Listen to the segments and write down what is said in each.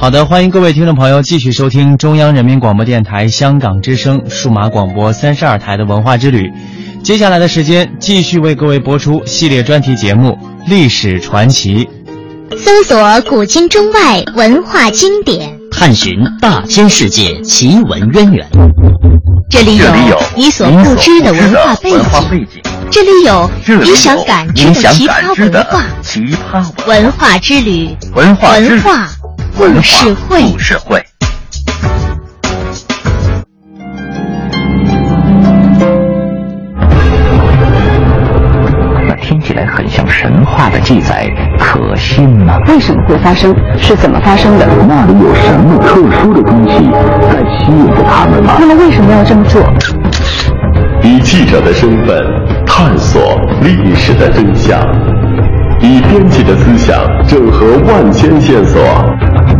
好的，欢迎各位听众朋友继续收听中央人民广播电台香港之声数码广播三十二台的文化之旅。接下来的时间，继续为各位播出系列专题节目《历史传奇》，搜索古今中外文化经典，探寻大千世界奇闻渊源。这里有你所不知的文化背景，这里有你想感知的奇葩文化。奇葩文化之旅，文化文化。故事会，故事会。那听起来很像神话的记载，可信吗？为什么会发生？是怎么发生的？那里有什么特殊的东西在吸引着他们吗？他们为什么要这么做？以记者的身份探索历史的真相，以编辑的思想整合万千线索。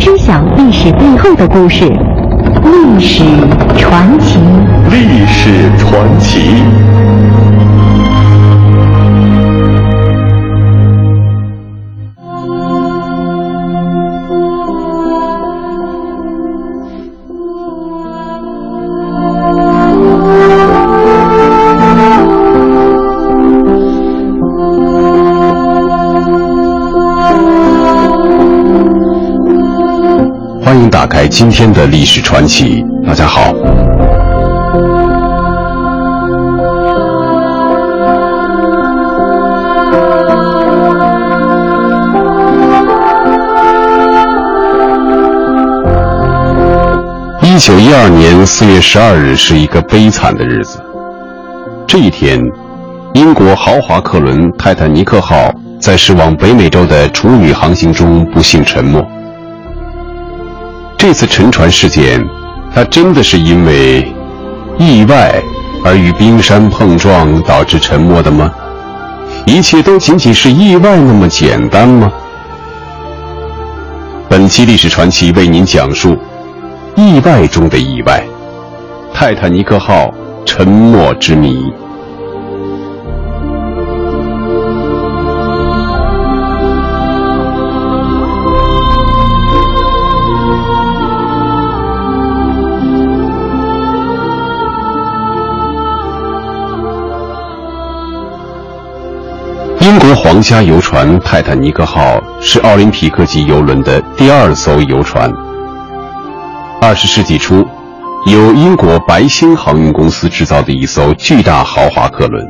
知晓历史背后的故事。历史传奇，历史传奇。今天的历史传奇。大家好，一九一二年四月十二日是一个悲惨的日子。这一天，英国豪华客轮泰坦尼克号在驶往北美洲的处女航行中不幸沉没。这次沉船事件，它真的是因为意外而与冰山碰撞导致沉没的吗？一切都仅仅是意外那么简单吗？本期历史传奇为您讲述意外中的意外——泰坦尼克号沉没之谜。皇家游船泰坦尼克号是奥林匹克级游轮的第二艘游船。二十世纪初，由英国白星航运公司制造的一艘巨大豪华客轮，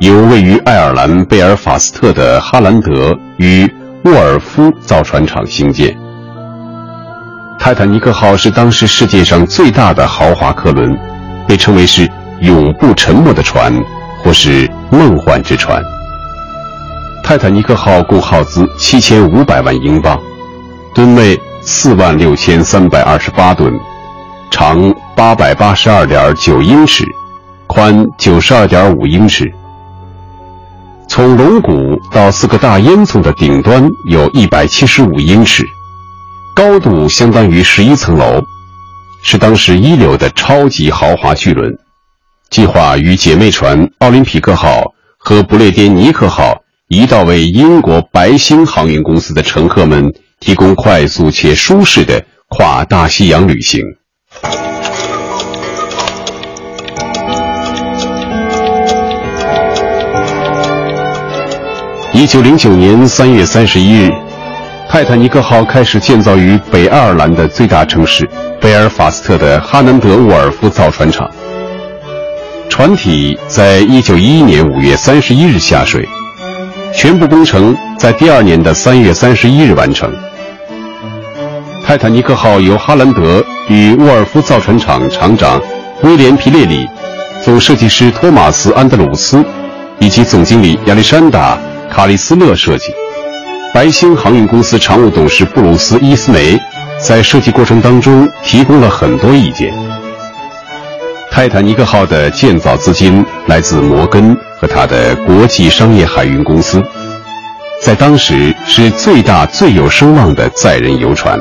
由位于爱尔兰贝尔法斯特的哈兰德与沃尔夫造船厂兴建。泰坦尼克号是当时世界上最大的豪华客轮，被称为是永不沉没的船，或是梦幻之船。泰坦尼克号共耗资七千五百万英镑，吨位四万六千三百二十八吨，长八百八十二点九英尺，宽九十二点五英尺。从龙骨到四个大烟囱的顶端有一百七十五英尺，高度相当于十一层楼，是当时一流的超级豪华巨轮。计划与姐妹船奥林匹克号和不列颠尼克号。一道为英国白星航运公司的乘客们提供快速且舒适的跨大西洋旅行。一九零九年三月三十一日泰坦尼克号开始建造于北爱尔兰的最大城市贝尔法斯特的哈南德沃尔夫造船厂。船体在一九一一年五月三十一日下水全部工程在第二年的三月三十一日完成。泰坦尼克号由哈兰德与沃尔夫造船厂厂长威廉·皮列里、总设计师托马斯·安德鲁斯以及总经理亚历山大·卡利斯勒设计。白星航运公司常务董事布鲁斯·伊斯梅在设计过程当中提供了很多意见。泰坦尼克号的建造资金来自摩根和他的国际商业海运公司，在当时是最大最有声望的载人游船。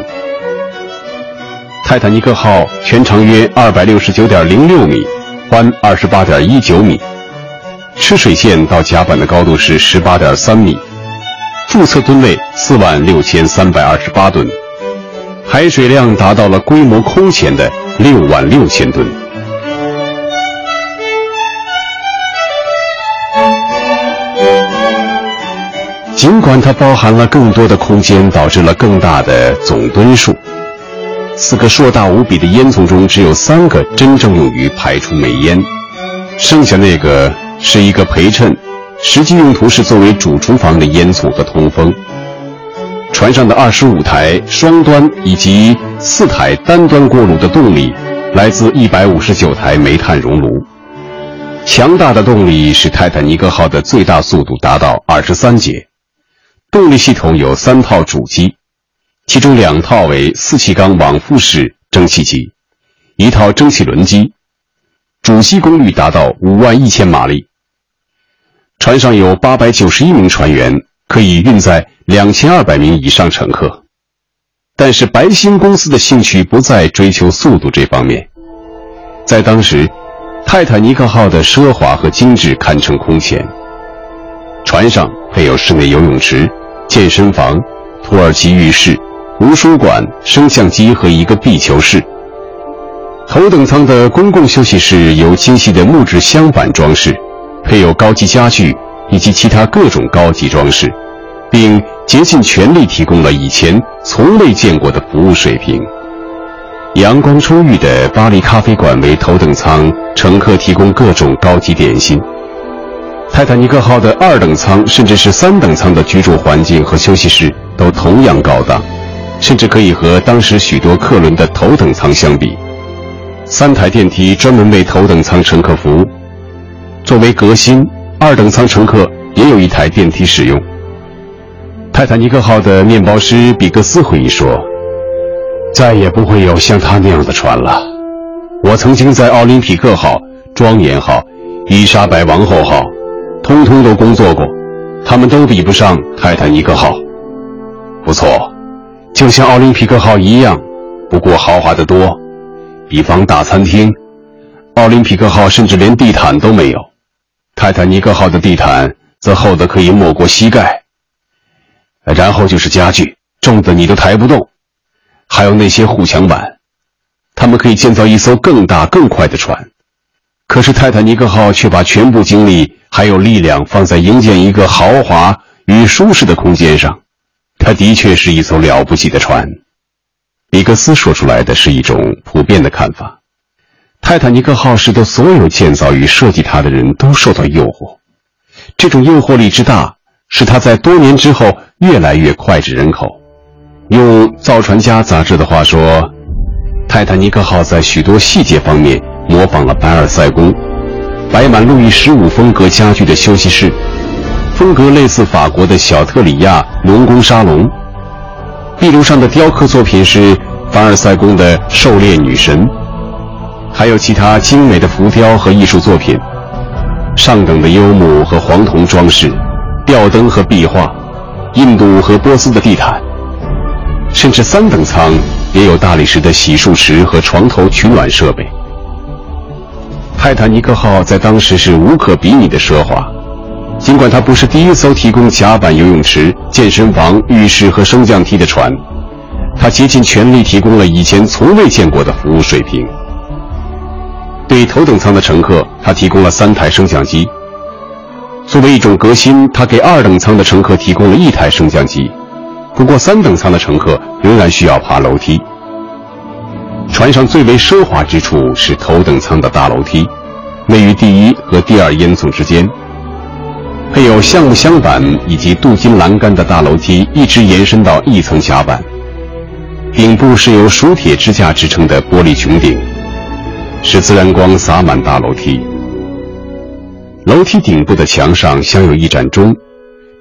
泰坦尼克号全长约二百六十九点零六米，宽二十八点一九米，吃水线到甲板的高度是十八点三米，注册吨位四万六千三百二十八吨，海水量达到了规模空前的六万六千吨。尽管它包含了更多的空间，导致了更大的总吨数。四个硕大无比的烟囱中，只有三个真正用于排出煤烟，剩下那个是一个陪衬，实际用途是作为主厨房的烟囱和通风。船上的二十五台双端以及四台单端锅炉的动力，来自一百五十九台煤炭熔炉。强大的动力使泰坦尼克号的最大速度达到二十三节。动力系统有三套主机，其中两套为四气缸往复式蒸汽机，一套蒸汽轮机，主机功率达到五万一千马力。船上有八百九十一名船员，可以运载两千二百名以上乘客。但是白星公司的兴趣不在追求速度这方面，在当时，泰坦尼克号的奢华和精致堪称空前。船上配有室内游泳池、健身房、土耳其浴室、图书馆、升降机和一个壁球室。头等舱的公共休息室由精细的木质镶板装饰，配有高级家具以及其他各种高级装饰，并竭尽全力提供了以前从未见过的服务水平。阳光充裕的巴黎咖啡馆为头等舱乘客提供各种高级点心。泰坦尼克号的二等舱甚至是三等舱的居住环境和休息室都同样高档，甚至可以和当时许多客轮的头等舱相比。三台电梯专门为头等舱乘客服务，作为革新，二等舱乘客也有一台电梯使用。泰坦尼克号的面包师比克斯回忆说：“再也不会有像他那样的船了。我曾经在奥林匹克号、庄严号、伊莎白王后号。”通通都工作过，他们都比不上泰坦尼克号。不错，就像奥林匹克号一样，不过豪华的多。比方大餐厅，奥林匹克号甚至连地毯都没有，泰坦尼克号的地毯则厚得可以没过膝盖。然后就是家具，重的你都抬不动，还有那些护墙板，他们可以建造一艘更大更快的船。可是泰坦尼克号却把全部精力还有力量放在营建一个豪华与舒适的空间上，它的确是一艘了不起的船。比克斯说出来的是一种普遍的看法。泰坦尼克号使得所有建造与设计它的人都受到诱惑，这种诱惑力之大，使它在多年之后越来越脍炙人口。用《造船家》杂志的话说，泰坦尼克号在许多细节方面。模仿了凡尔赛宫，摆满路易十五风格家具的休息室，风格类似法国的小特里亚龙宫沙龙。壁炉上的雕刻作品是凡尔赛宫的狩猎女神，还有其他精美的浮雕和艺术作品，上等的幽木和黄铜装饰，吊灯和壁画，印度和波斯的地毯，甚至三等舱也有大理石的洗漱池和床头取暖设备。泰坦尼克号在当时是无可比拟的奢华，尽管它不是第一艘提供甲板游泳池、健身房、浴室和升降梯的船，它竭尽全力提供了以前从未见过的服务水平。对头等舱的乘客，它提供了三台升降机，作为一种革新，它给二等舱的乘客提供了一台升降机。不过，三等舱的乘客仍然需要爬楼梯。船上最为奢华之处是头等舱的大楼梯，位于第一和第二烟囱之间，配有橡木镶板以及镀金栏杆的大楼梯一直延伸到一层甲板，顶部是由熟铁支架支撑的玻璃穹顶，使自然光洒满大楼梯。楼梯顶部的墙上镶有一盏钟，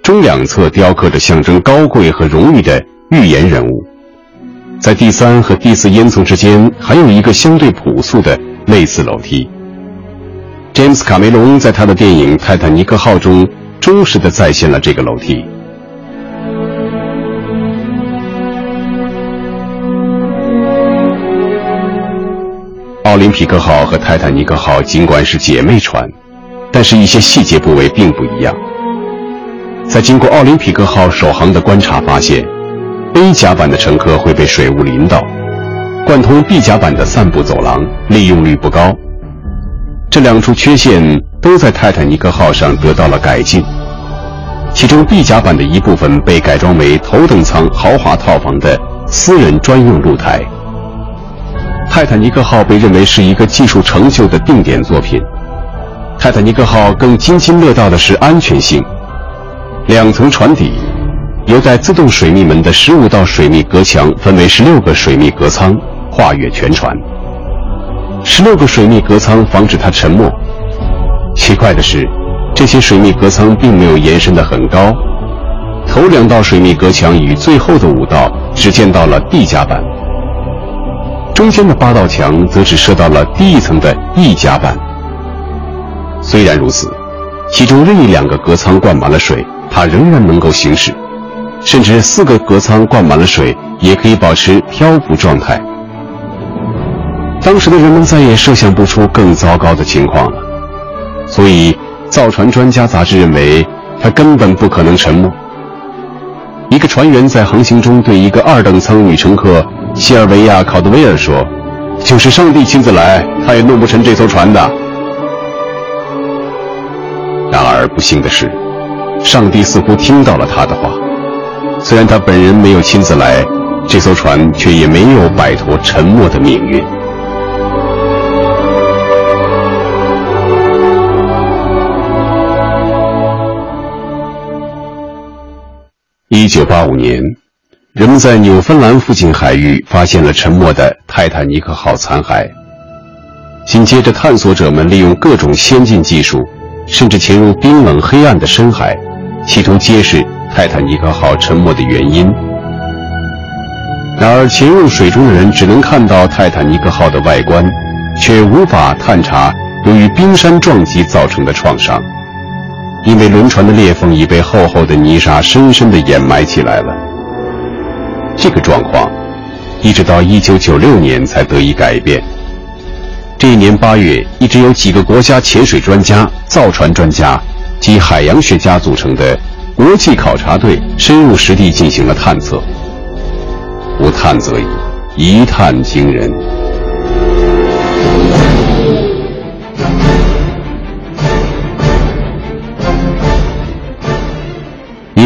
钟两侧雕刻着象征高贵和荣誉的预言人物。在第三和第四烟囱之间，还有一个相对朴素的类似楼梯。詹姆斯·卡梅隆在他的电影《泰坦尼克号》中忠实地再现了这个楼梯。奥林匹克号和泰坦尼克号尽管是姐妹船，但是一些细节部位并不一样。在经过奥林匹克号首航的观察发现。A 甲板的乘客会被水雾淋到，贯通 B 甲板的散步走廊利用率不高。这两处缺陷都在泰坦尼克号上得到了改进。其中 B 甲板的一部分被改装为头等舱豪华套房的私人专用露台。泰坦尼克号被认为是一个技术成就的定点作品。泰坦尼克号更津津乐道的是安全性，两层船底。由带自动水密门的十五道水密隔墙分为十六个水密隔舱，跨越全船。十六个水密隔舱防止它沉没。奇怪的是，这些水密隔舱并没有延伸得很高。头两道水密隔墙与最后的五道只见到了 D 甲板，中间的八道墙则只射到了第一层的 E 甲板。虽然如此，其中任意两个隔舱灌满了水，它仍然能够行驶。甚至四个隔舱灌满了水，也可以保持漂浮状态。当时的人们再也设想不出更糟糕的情况了，所以《造船专家》杂志认为它根本不可能沉没。一个船员在航行中对一个二等舱女乘客西尔维亚·考德威尔说：“就是上帝亲自来，他也弄不沉这艘船的。”然而不幸的是，上帝似乎听到了他的话。虽然他本人没有亲自来，这艘船却也没有摆脱沉没的命运。一九八五年，人们在纽芬兰附近海域发现了沉没的泰坦尼克号残骸。紧接着，探索者们利用各种先进技术，甚至潜入冰冷黑暗的深海，企图揭示。泰坦尼克号沉没的原因。然而，潜入水中的人只能看到泰坦尼克号的外观，却无法探查由于冰山撞击造成的创伤，因为轮船的裂缝已被厚厚的泥沙深深地掩埋起来了。这个状况，一直到1996年才得以改变。这一年8月，一直由几个国家潜水专家、造船专家及海洋学家组成的。国际考察队深入实地进行了探测，不探则已，一探惊人。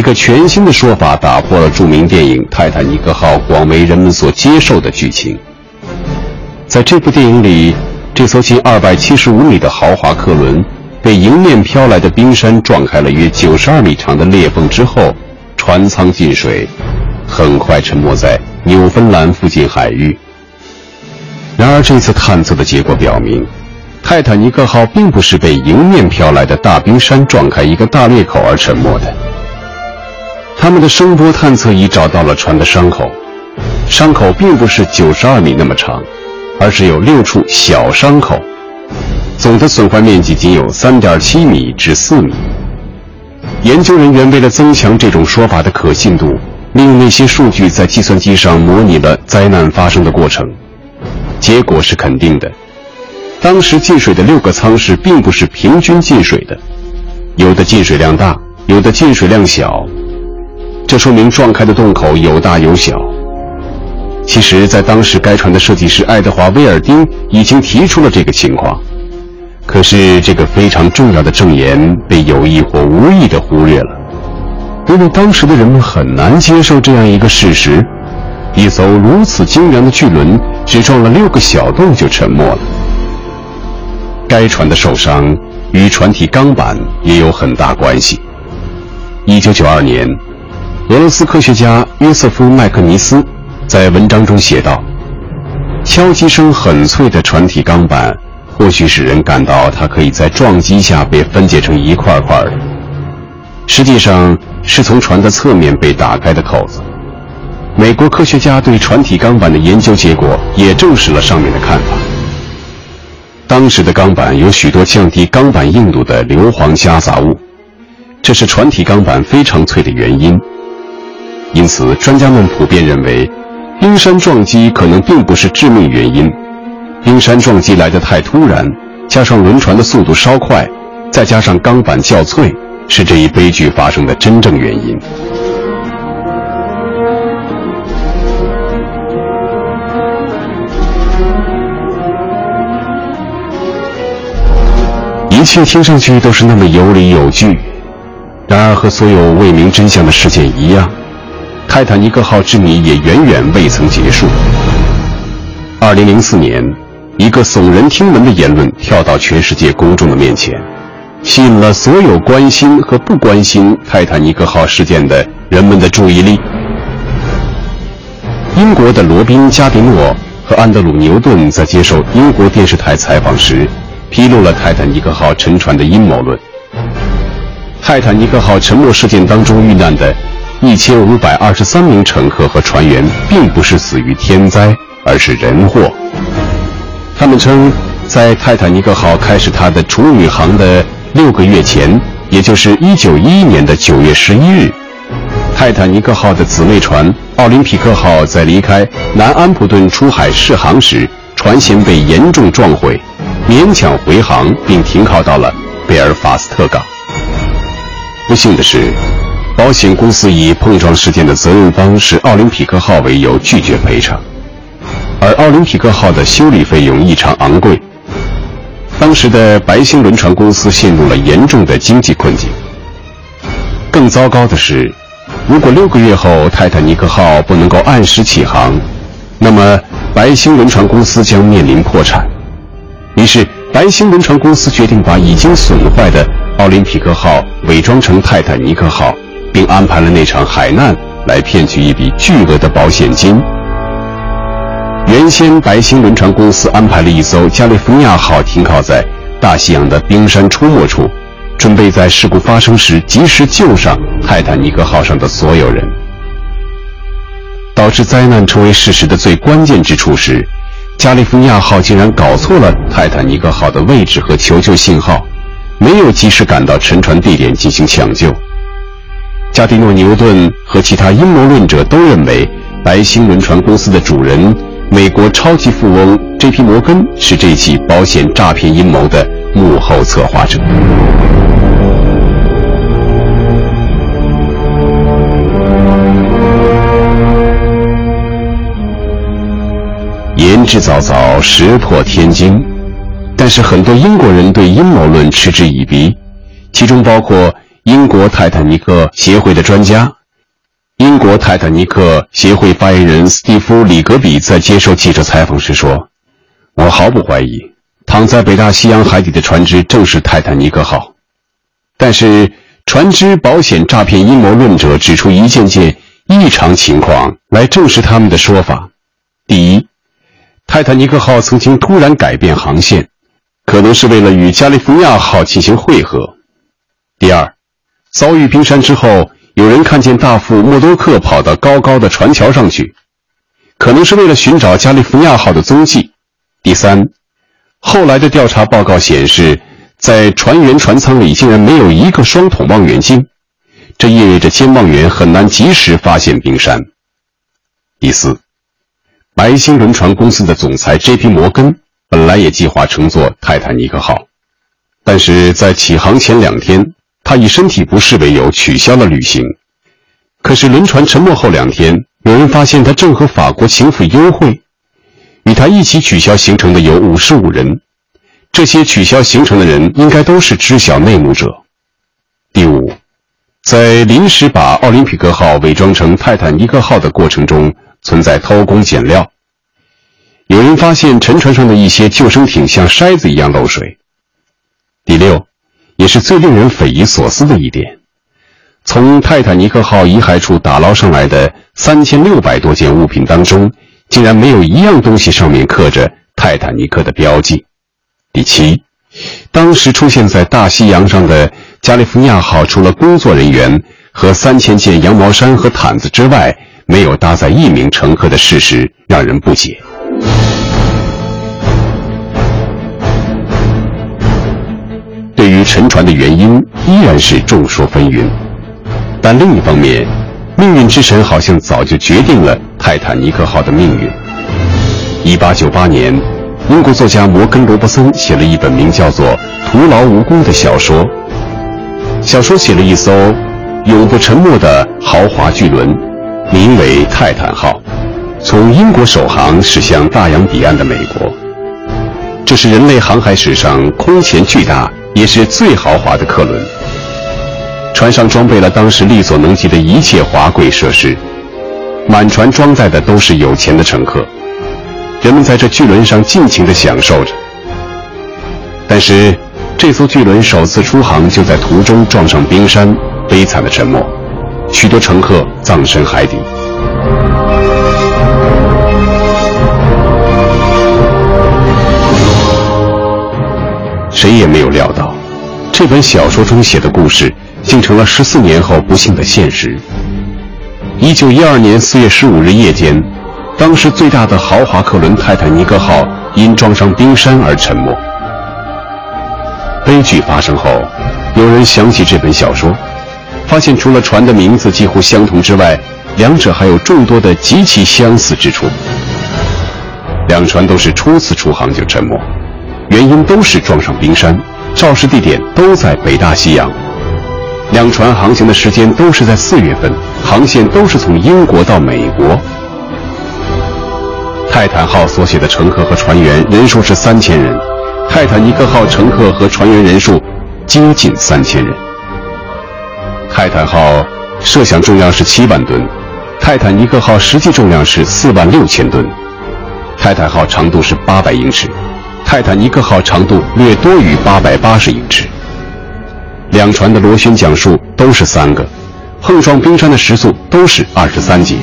一个全新的说法打破了著名电影《泰坦尼克号》广为人们所接受的剧情。在这部电影里，这艘近二百七十五米的豪华客轮。被迎面飘来的冰山撞开了约九十二米长的裂缝之后，船舱进水，很快沉没在纽芬兰附近海域。然而，这次探测的结果表明，泰坦尼克号并不是被迎面飘来的大冰山撞开一个大裂口而沉没的。他们的声波探测仪找到了船的伤口，伤口并不是九十二米那么长，而是有六处小伤口。总的损坏面积仅有三点七米至四米。研究人员为了增强这种说法的可信度，利用那些数据在计算机上模拟了灾难发生的过程。结果是肯定的：当时进水的六个舱室并不是平均进水的，有的进水量大，有的进水量小。这说明撞开的洞口有大有小。其实，在当时该船的设计师爱德华·威尔丁已经提出了这个情况。可是这个非常重要的证言被有意或无意的忽略了，因为当时的人们很难接受这样一个事实：一艘如此精良的巨轮只撞了六个小洞就沉没了。该船的受伤与船体钢板也有很大关系。一九九二年，俄罗斯科学家约瑟夫·麦克尼斯在文章中写道：“敲击声很脆的船体钢板，或许使人感到它可以在撞击下被分解成一块块的，实际上是从船的侧面被打开的口子。”美国科学家对船体钢板的研究结果也证实了上面的看法。当时的钢板有许多降低钢板硬度的硫磺夹杂物，这是船体钢板非常脆的原因。因此，专家们普遍认为，冰山撞击可能并不是致命原因。冰山撞击来得太突然，加上轮船的速度稍快，再加上钢板较脆，是这一悲剧发生的真正原因。一切听上去都是那么有理有据，然而和所有未明真相的事件一样，泰坦尼克号之谜也远远未曾结束。二零零四年，一个耸人听闻的言论跳到全世界公众的面前，吸引了所有关心和不关心泰坦尼克号事件的人们的注意力。英国的罗宾·加迪诺和安德鲁·牛顿在接受英国电视台采访时。披露了泰坦尼克号沉船的阴谋论。泰坦尼克号沉没事件当中遇难的1523名乘客和船员，并不是死于天灾，而是人祸。他们称，在泰坦尼克号开始它的处女航的六个月前，也就是1911年的9月11日，泰坦尼克号的姊妹船奥林匹克号在离开南安普顿出海试航时，船舷被严重撞毁。勉强回航，并停靠到了贝尔法斯特港。不幸的是，保险公司以碰撞事件的责任方是奥林匹克号为由拒绝赔偿，而奥林匹克号的修理费用异常昂贵。当时的白星轮船公司陷入了严重的经济困境。更糟糕的是，如果六个月后泰坦尼克号不能够按时起航，那么白星轮船公司将面临破产。于是，白星轮船公司决定把已经损坏的奥林匹克号伪装成泰坦尼克号，并安排了那场海难来骗取一笔巨额的保险金。原先，白星轮船公司安排了一艘加利福尼亚号停靠在大西洋的冰山出没处，准备在事故发生时及时救上泰坦尼克号上的所有人。导致灾难成为事实的最关键之处是。加利福尼亚号竟然搞错了泰坦尼克号的位置和求救信号，没有及时赶到沉船地点进行抢救。加迪诺·牛顿和其他阴谋论者都认为，白星轮船公司的主人——美国超级富翁 J.P. 摩根是这起保险诈骗阴谋的幕后策划者。言之凿凿，石破天惊，但是很多英国人对阴谋论嗤之以鼻，其中包括英国泰坦尼克协会的专家。英国泰坦尼克协会发言人斯蒂夫·里格比在接受记者采访时说：“我毫不怀疑，躺在北大西洋海底的船只正是泰坦尼克号。”但是，船只保险诈骗阴谋论者指出一件件异常情况来证实他们的说法。第一。泰坦尼克号曾经突然改变航线，可能是为了与加利福尼亚号进行会合。第二，遭遇冰山之后，有人看见大副默多克跑到高高的船桥上去，可能是为了寻找加利福尼亚号的踪迹。第三，后来的调查报告显示，在船员船舱里竟然没有一个双筒望远镜，这意味着监望员很难及时发现冰山。第四。白星轮船公司的总裁 J.P. 摩根本来也计划乘坐泰坦尼克号，但是在起航前两天，他以身体不适为由取消了旅行。可是轮船沉没后两天，有人发现他正和法国情妇幽会，与他一起取消行程的有五十五人，这些取消行程的人应该都是知晓内幕者。第五，在临时把奥林匹克号伪装成泰坦尼克号的过程中，存在偷工减料。有人发现沉船上的一些救生艇像筛子一样漏水。第六，也是最令人匪夷所思的一点，从泰坦尼克号遗骸处打捞上来的三千六百多件物品当中，竟然没有一样东西上面刻着泰坦尼克的标记。第七，当时出现在大西洋上的加利福尼亚号，除了工作人员和三千件羊毛衫和毯子之外，没有搭载一名乘客的事实，让人不解。对于沉船的原因，依然是众说纷纭。但另一方面，命运之神好像早就决定了泰坦尼克号的命运。一八九八年，英国作家摩根·罗伯森写了一本名叫做《徒劳无功》的小说。小说写了一艘永不沉没的豪华巨轮，名为泰坦号。从英国首航驶向大洋彼岸的美国，这是人类航海史上空前巨大也是最豪华的客轮。船上装备了当时力所能及的一切华贵设施，满船装载的都是有钱的乘客，人们在这巨轮上尽情地享受着。但是，这艘巨轮首次出航就在途中撞上冰山，悲惨的沉没，许多乘客葬身海底。谁也没有料到，这本小说中写的故事，竟成了十四年后不幸的现实。一九一二年四月十五日夜间，当时最大的豪华客轮泰坦尼克号因撞上冰山而沉没。悲剧发生后，有人想起这本小说，发现除了船的名字几乎相同之外，两者还有众多的极其相似之处。两船都是初次出航就沉没。原因都是撞上冰山，肇事地点都在北大西洋，两船航行的时间都是在四月份，航线都是从英国到美国。泰坦号所写的乘客和船员人数是三千人，泰坦尼克号乘客和船员人数接近三千人。泰坦号设想重量是七万吨，泰坦尼克号实际重量是四万六千吨，泰坦号长度是八百英尺。泰坦尼克号长度略多于八百八十英尺，两船的螺旋桨数都是三个，碰撞冰山的时速都是二十三节。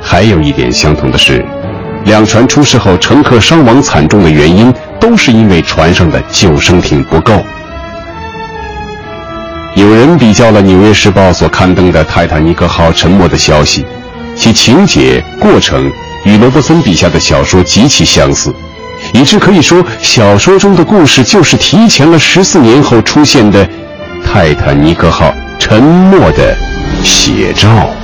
还有一点相同的是，两船出事后乘客伤亡惨重的原因都是因为船上的救生艇不够。有人比较了《纽约时报》所刊登的泰坦尼克号沉没的消息，其情节过程与罗伯森笔下的小说极其相似。以致可以说，小说中的故事就是提前了十四年后出现的泰坦尼克号沉没的写照。